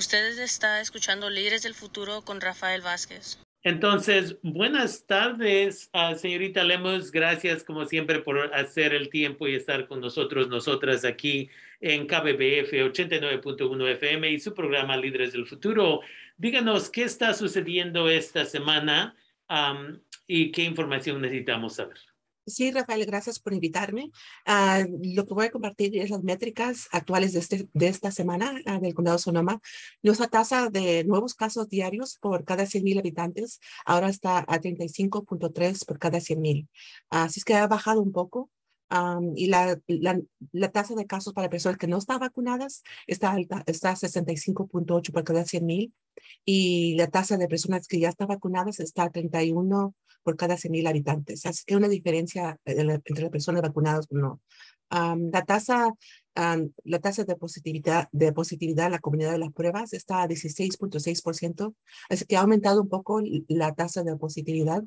Ustedes está escuchando Líderes del Futuro con Rafael Vázquez. Entonces, buenas tardes, uh, señorita Lemos. Gracias, como siempre, por hacer el tiempo y estar con nosotros, nosotras aquí en KBBF 89.1 FM y su programa Líderes del Futuro. Díganos qué está sucediendo esta semana y qué información necesitamos saber. Sí, Rafael, gracias por invitarme. Uh, lo que voy a compartir es las métricas actuales de, este, de esta semana uh, del condado Sonoma. Nuestra tasa de nuevos casos diarios por cada 100,000 habitantes ahora está a 35.3 por cada 100,000. Así es que ha bajado un poco. Um, y la, la, la, tasa de casos para personas que no están vacunadas está está a 65.8 por cada 100,000 y la tasa de personas que ya están vacunadas está a 31 por cada 100,000 habitantes. Así que una diferencia entre las personas vacunadas o no. Um, la tasa um, la tasa de positividad de positividad en la comunidad de las pruebas está a 16.6%, así que ha aumentado un poco la tasa de positividad,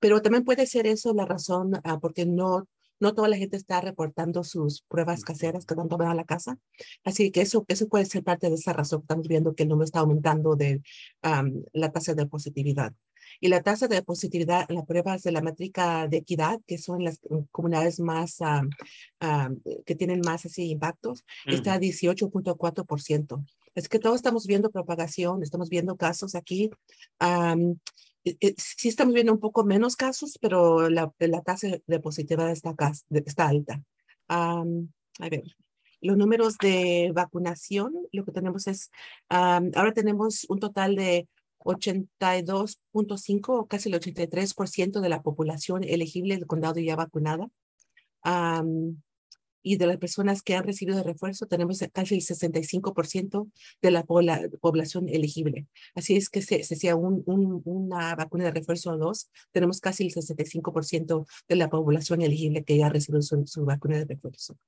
pero también puede ser eso la razón uh, porque no no toda la gente está reportando sus pruebas caseras que están tomando a la casa. Así que eso, eso puede ser parte de esa razón. Estamos viendo que el número está aumentando de um, la tasa de positividad. Y la tasa de positividad en las pruebas de la métrica de equidad, que son las comunidades más, um, um, que tienen más así impactos, está a 18.4%. Es que todos estamos viendo propagación, estamos viendo casos aquí. Um, sí estamos viendo un poco menos casos, pero la, la tasa de positividad está, está alta. a ver, los números de vacunación, lo que tenemos es, ahora tenemos un total de 82.5 o casi el 83% de la población elegible del condado ya vacunada. y de las personas que han recibido de refuerzo, tenemos casi el 65% de la población elegible. Así es que si se sea un, una vacuna de refuerzo o dos, tenemos casi el 65% de la población elegible que ya ha recibido su, vacuna de refuerzo.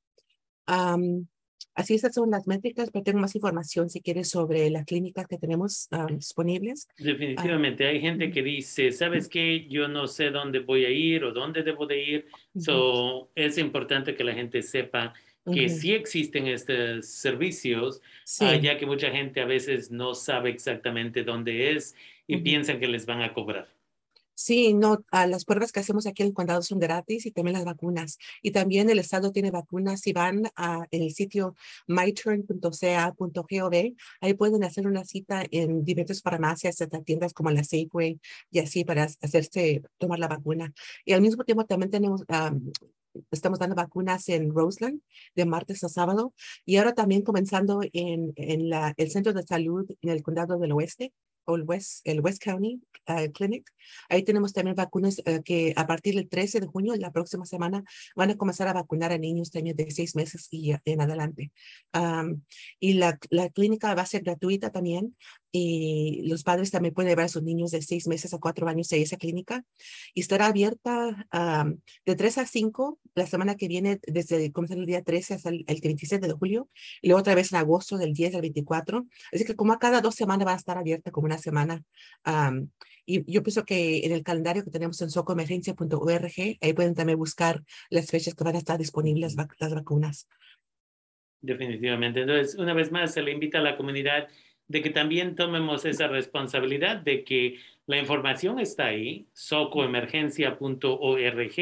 Así estas son las métricas, pero tengo más información si quieres sobre las clínicas que tenemos uh, disponibles. Definitivamente, hay gente que dice, ¿sabes qué? Yo no sé dónde voy a ir o dónde debo de ir. So, es importante que la gente sepa que sí existen estos servicios, sí. uh, ya que mucha gente a veces no sabe exactamente dónde es y piensan que les van a cobrar. Sí, no, a las pruebas que hacemos aquí en el condado son gratis y también las vacunas. Y también el estado tiene vacunas. Si van a el sitio myturn.ca.gov, ahí pueden hacer una cita en diversas farmacias, tiendas como la Safeway y así para hacerse tomar la vacuna. Y al mismo tiempo también tenemos um, estamos dando vacunas en Roseland de martes a sábado y ahora también comenzando en, en el centro de salud en el condado del oeste el West, el West County uh, Clinic. Ahí tenemos también vacunas uh, que a partir del 13 de junio, la próxima semana, van a comenzar a vacunar a niños también de seis meses y en adelante. Um, y la, la clínica va a ser gratuita también y los padres también pueden llevar a sus niños de seis meses a cuatro años a esa clínica y estará abierta um, de 3 a 5 la semana que viene, desde comenzar el día 13 hasta el, el 27 de julio y luego otra vez en agosto del 10 al 24. Así que como a cada dos semanas va a estar abierta como una semana. Um, y yo pienso que en el calendario que tenemos en socoemergencia.org, ahí pueden también buscar las fechas que van a estar disponibles las vacunas. Definitivamente. Entonces, una vez más, se le invita a la comunidad de que también tomemos esa responsabilidad de que la información está ahí, socoemergencia.org.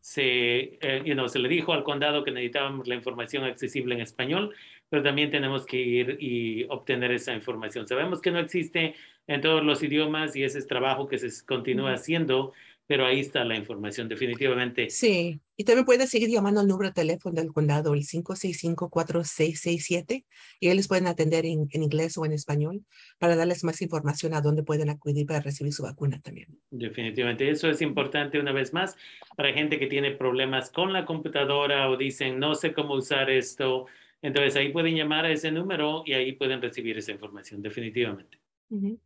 Se, eh, you know, se le dijo al condado que necesitábamos la información accesible en español, pero también tenemos que ir y obtener esa información. Sabemos que no existe en todos los idiomas y ese es trabajo que se continúa haciendo, pero ahí está la información, definitivamente. Sí, y también puedes seguir llamando al número de teléfono del condado, el 565-4667, y ellos pueden atender en, en, inglés o en español para darles más información a dónde pueden acudir para recibir su vacuna también. Definitivamente, eso es importante una vez más para gente que tiene problemas con la computadora o dicen, no sé cómo usar esto. Entonces ahí pueden llamar a ese número y ahí pueden recibir esa información, definitivamente. Uh -huh.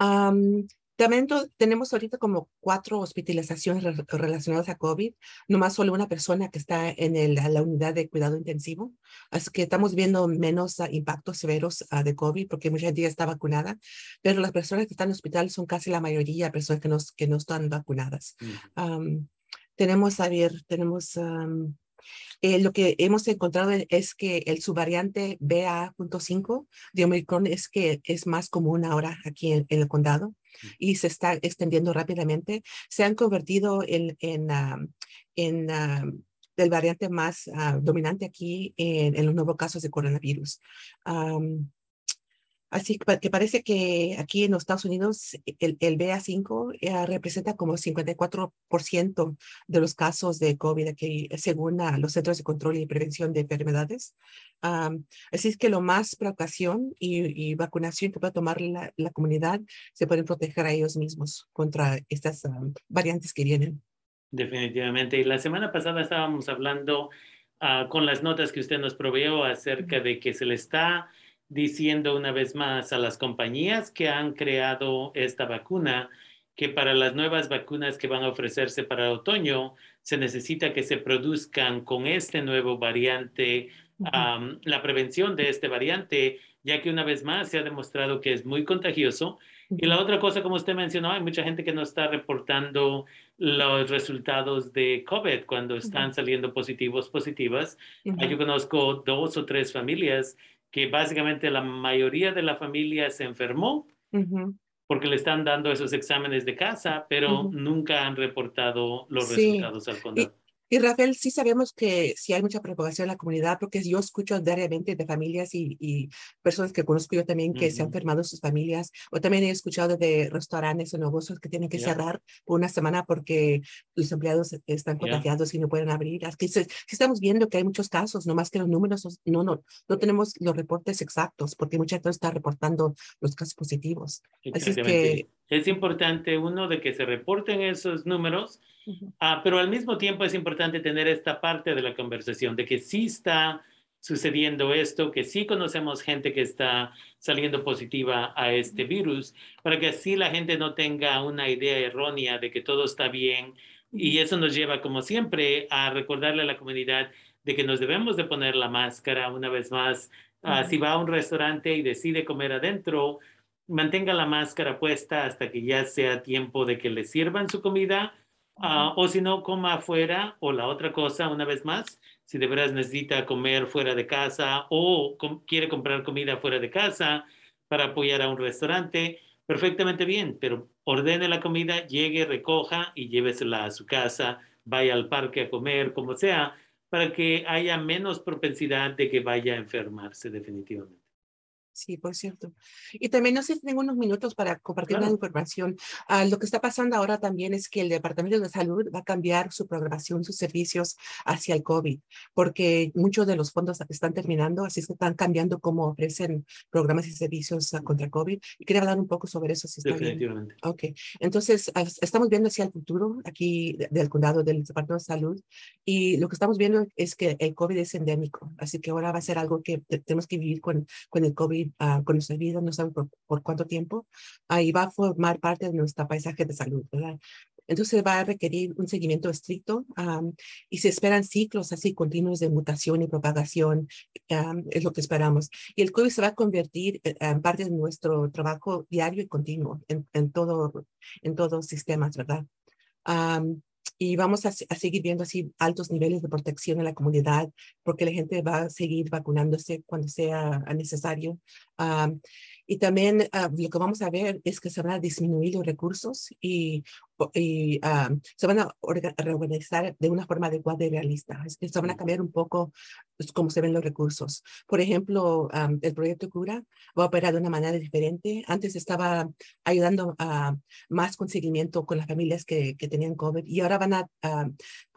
um, también tenemos ahorita como cuatro hospitalizaciones re relacionadas a COVID, nomás solo una persona que está en el, la unidad de cuidado intensivo. Así que estamos viendo menos uh, impactos severos uh, de COVID porque mucha gente ya está vacunada, pero las personas que están en el hospital son casi la mayoría personas que no, que no están vacunadas. Mm. Um, tenemos, a ver, tenemos um, Eh, lo que hemos encontrado es que el subvariante BA.5 de Omicron es que es más común ahora aquí en, el condado y se está extendiendo rápidamente. Se han convertido en, en, en el variante más ah, dominante aquí en, los nuevos casos de coronavirus. Así que parece que aquí en los Estados Unidos el, el BA5 eh, representa como 54% de los casos de COVID aquí, según los Centros de Control y Prevención de Enfermedades. así es que lo más precaución y, vacunación que pueda tomar la, la, comunidad se pueden proteger a ellos mismos contra estas variantes que vienen. Definitivamente. Y la semana pasada estábamos hablando ah, con las notas que usted nos proveyó acerca de que se le está diciendo una vez más a las compañías que han creado esta vacuna que para las nuevas vacunas que van a ofrecerse para otoño se necesita que se produzcan con este nuevo variante, la prevención de este variante, ya que una vez más se ha demostrado que es muy contagioso. Y la otra cosa, como usted mencionó, hay mucha gente que no está reportando los resultados de COVID cuando están saliendo positivos, positivas. Yo conozco dos o tres familias que básicamente la mayoría de la familia se enfermó porque le están dando esos exámenes de casa, pero nunca han reportado los resultados al condado. Y Rafael, sí sabemos que sí hay mucha preocupación en la comunidad porque yo escucho diariamente de familias y, y personas que conozco yo también que se han enfermado sus familias o también he escuchado de restaurantes o negocios que tienen que cerrar por una semana porque los empleados están contagiados y no pueden abrir. Aquí estamos viendo que hay muchos casos, no más que los números, no, no, no tenemos los reportes exactos porque mucha gente está reportando los casos positivos. Así que es importante, uno, de que se reporten esos números, ah, pero al mismo tiempo es importante tener esta parte de la conversación, de que sí está sucediendo esto, que sí conocemos gente que está saliendo positiva a este virus, para que así la gente no tenga una idea errónea de que todo está bien. Y eso nos lleva, como siempre, a recordarle a la comunidad de que nos debemos de poner la máscara una vez más. Ah, si va a un restaurante y decide comer adentro, mantenga la máscara puesta hasta que ya sea tiempo de que le sirvan su comida, ah, o si no, coma afuera, o la otra cosa, una vez más, si de veras necesita comer fuera de casa o quiere comprar comida fuera de casa para apoyar a un restaurante, perfectamente bien, pero ordene la comida, llegue, recoja y llévesela a su casa, vaya al parque a comer, como sea, para que haya menos propensidad de que vaya a enfermarse definitivamente. Sí, por cierto. Y también no sé si tengo unos minutos para compartir una información. Ah, lo que está pasando ahora también es que el Departamento de Salud va a cambiar su programación, sus servicios hacia el COVID, porque muchos de los fondos están terminando, así es que están cambiando cómo ofrecen programas y servicios ah, contra COVID. Y quería hablar un poco sobre eso, si está Definitivamente. Bien. Ok, entonces ah, estamos viendo hacia el futuro aquí del condado del Departamento de Salud y lo que estamos viendo es que el COVID es endémico, así que ahora va a ser algo que tenemos que vivir con, con el COVID uh, con nuestra vida, no sabe por, cuánto tiempo, ahí va a formar parte de nuestro paisaje de salud, ¿verdad? Entonces va a requerir un seguimiento estricto y se esperan ciclos así continuos de mutación y propagación, es lo que esperamos. Y el COVID se va a convertir eh, en parte de nuestro trabajo diario y continuo en, en todo, en todos los sistemas, ¿verdad? Y vamos a, seguir viendo así altos niveles de protección en la comunidad porque la gente va a seguir vacunándose cuando sea necesario. Y también ah, lo que vamos a ver es que se van a disminuir los recursos y y ah, se van a reorganizar de una forma adecuada y realista. Es que se van a cambiar un poco pues, cómo se ven los recursos. Por ejemplo, el proyecto Cura va a operar de una manera diferente. Antes estaba ayudando a más conseguimiento con las familias que, que tenían COVID y ahora van a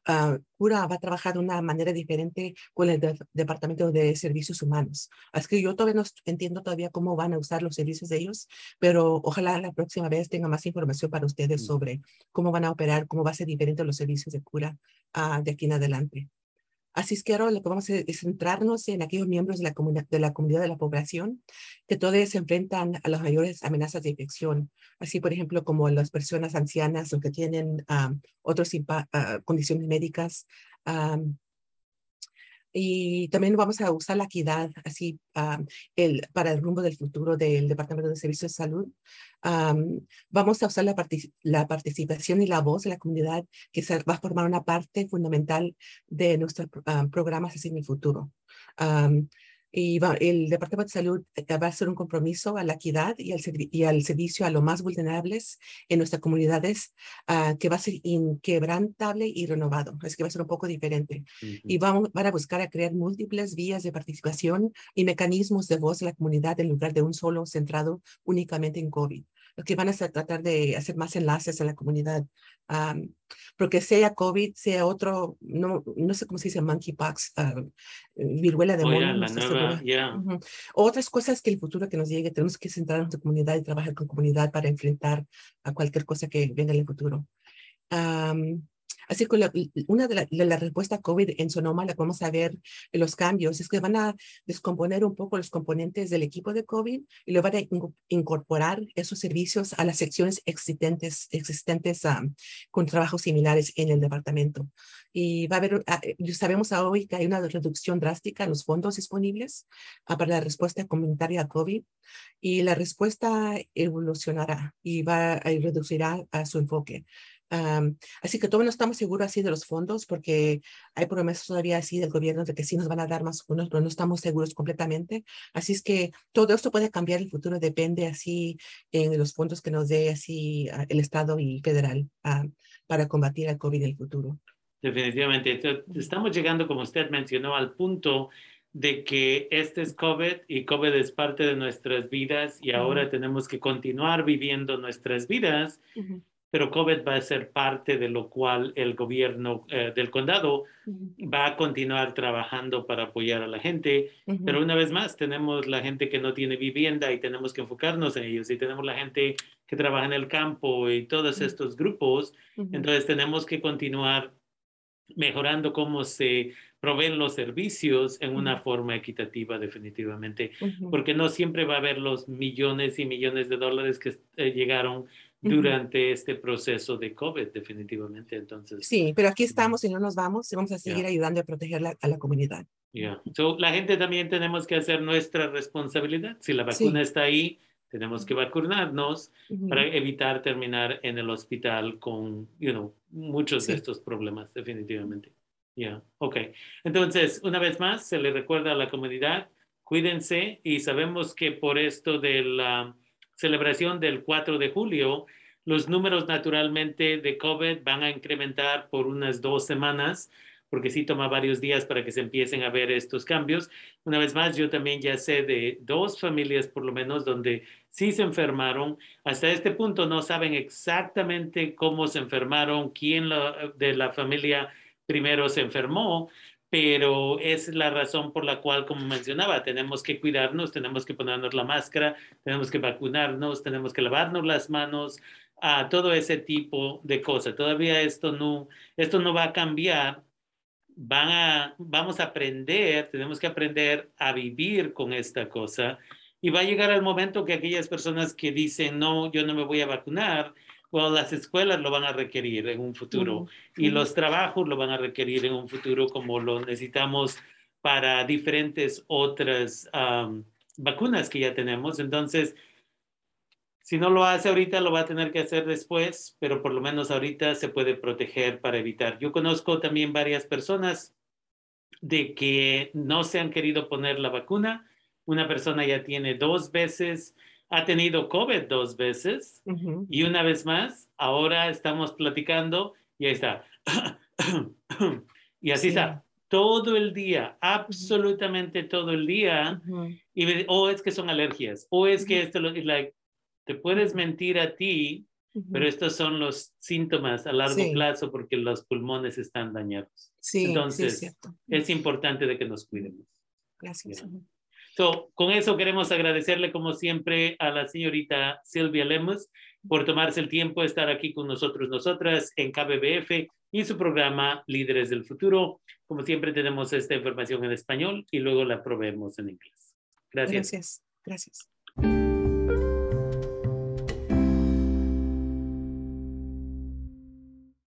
uh, Cura va a trabajar de una manera diferente con el Departamento de Servicios Humanos. Así que yo todavía no entiendo todavía cómo van a usar los servicios de ellos, pero ojalá la próxima vez tenga más información para ustedes sobre cómo van a operar, cómo va a ser diferente los servicios de cura uh, de aquí en adelante. Así es que ahora lo que vamos a hacer es centrarnos en aquellos miembros de la, de la comunidad de la población que todos se enfrentan a las mayores amenazas de infección, así por ejemplo como las personas ancianas o que tienen otras uh, condiciones médicas, y también vamos a usar la equidad así el, para el rumbo del futuro del Departamento de Servicios de Salud. vamos a usar la, la, participación y la voz de la comunidad que se va a formar una parte fundamental de nuestros programas así en el futuro y el Departamento de Salud eh, va a hacer un compromiso a la equidad y al, y al servicio a los más vulnerables en nuestras comunidades uh, que va a ser inquebrantable y renovado. Es que va a ser un poco diferente. Y vamos, van a buscar a crear múltiples vías de participación y mecanismos de voz de la comunidad en lugar de un solo centrado únicamente en COVID que van a tratar de hacer más enlaces en la comunidad, porque sea COVID, sea otro, no, no sé cómo se dice, monkeypox, uh, viruela de mono. Otras cosas que el futuro que nos llegue, tenemos que centrar en nuestra comunidad y trabajar con comunidad para enfrentar a cualquier cosa que venga en el futuro. Así que una de las la respuestas COVID en Sonoma, la vamos a ver en los cambios, es que van a descomponer un poco los componentes del equipo de COVID y lo van a incorporar esos servicios a las secciones existentes, existentes con trabajos similares en el departamento. Y va a haber, ah, eh, sabemos hoy que hay una reducción drástica en los fondos disponibles ah, para la respuesta comunitaria a COVID y la respuesta evolucionará y va a reducirá su enfoque así que todavía no estamos seguros así de los fondos porque hay promesas todavía así del gobierno de que sí nos van a dar más fondos, pero no estamos seguros completamente. Así es que todo esto puede cambiar el futuro, depende así en los fondos que nos dé así el Estado y federal para combatir el COVID en el futuro. Definitivamente. Estamos llegando, como usted mencionó, al punto de que este es COVID y COVID es parte de nuestras vidas y ahora tenemos que continuar viviendo nuestras vidas pero COVID va a ser parte de lo cual el gobierno eh, del condado va a continuar trabajando para apoyar a la gente. Pero una vez más, tenemos la gente que no tiene vivienda y tenemos que enfocarnos en ellos. Y tenemos la gente que trabaja en el campo y todos estos grupos. Entonces tenemos que continuar mejorando cómo se proveen los servicios en una forma equitativa definitivamente, porque no siempre va a haber los millones y millones de dólares que eh, llegaron durante este proceso de COVID, definitivamente. Entonces, sí, pero aquí estamos y no nos vamos y vamos a seguir ayudando a proteger a la comunidad. Yeah. So, la gente también tenemos que hacer nuestra responsabilidad. Si la vacuna está ahí, tenemos que vacunarnos para evitar terminar en el hospital con, you know, muchos de estos problemas, definitivamente. Ya, ok. Entonces, una vez más, se le recuerda a la comunidad, cuídense y sabemos que por esto de la celebración del 4 de julio, los números naturalmente de COVID van a incrementar por unas dos semanas, porque sí toma varios días para que se empiecen a ver estos cambios. Una vez más, yo también ya sé de dos familias por lo menos donde sí se enfermaron. Hasta este punto no saben exactamente cómo se enfermaron, quién de la familia primero se enfermó, pero es la razón por la cual, como mencionaba, tenemos que cuidarnos, tenemos que ponernos la máscara, tenemos que vacunarnos, tenemos que lavarnos las manos, a todo ese tipo de cosas. Todavía esto no, esto no va a cambiar. Van a, vamos a aprender, tenemos que aprender a vivir con esta cosa. Y va a llegar el momento que aquellas personas que dicen, no, yo no me voy a vacunar, las escuelas lo van a requerir en un futuro y los trabajos lo van a requerir en un futuro como lo necesitamos para diferentes otras vacunas que ya tenemos. Entonces, si no lo hace ahorita, lo va a tener que hacer después, pero por lo menos ahorita se puede proteger para evitar. Yo conozco también varias personas de que no se han querido poner la vacuna. Una persona ya tiene dos veces ha tenido COVID dos veces y una vez más, ahora estamos platicando y ahí está. y así está, todo el día, absolutamente todo el día. Y o es que son alergias, o es que esto, like, te puedes mentir a ti, pero estos son los síntomas a largo plazo porque los pulmones están dañados. Sí, Entonces, es, es, importante de que nos cuidemos. Gracias. So, con eso queremos agradecerle como siempre a la señorita Silvia Lemus por tomarse el tiempo de estar aquí con nosotros, nosotras en KBBF y su programa Líderes del Futuro. Como siempre tenemos esta información en español y luego la proveemos en inglés. Gracias. Gracias. Gracias.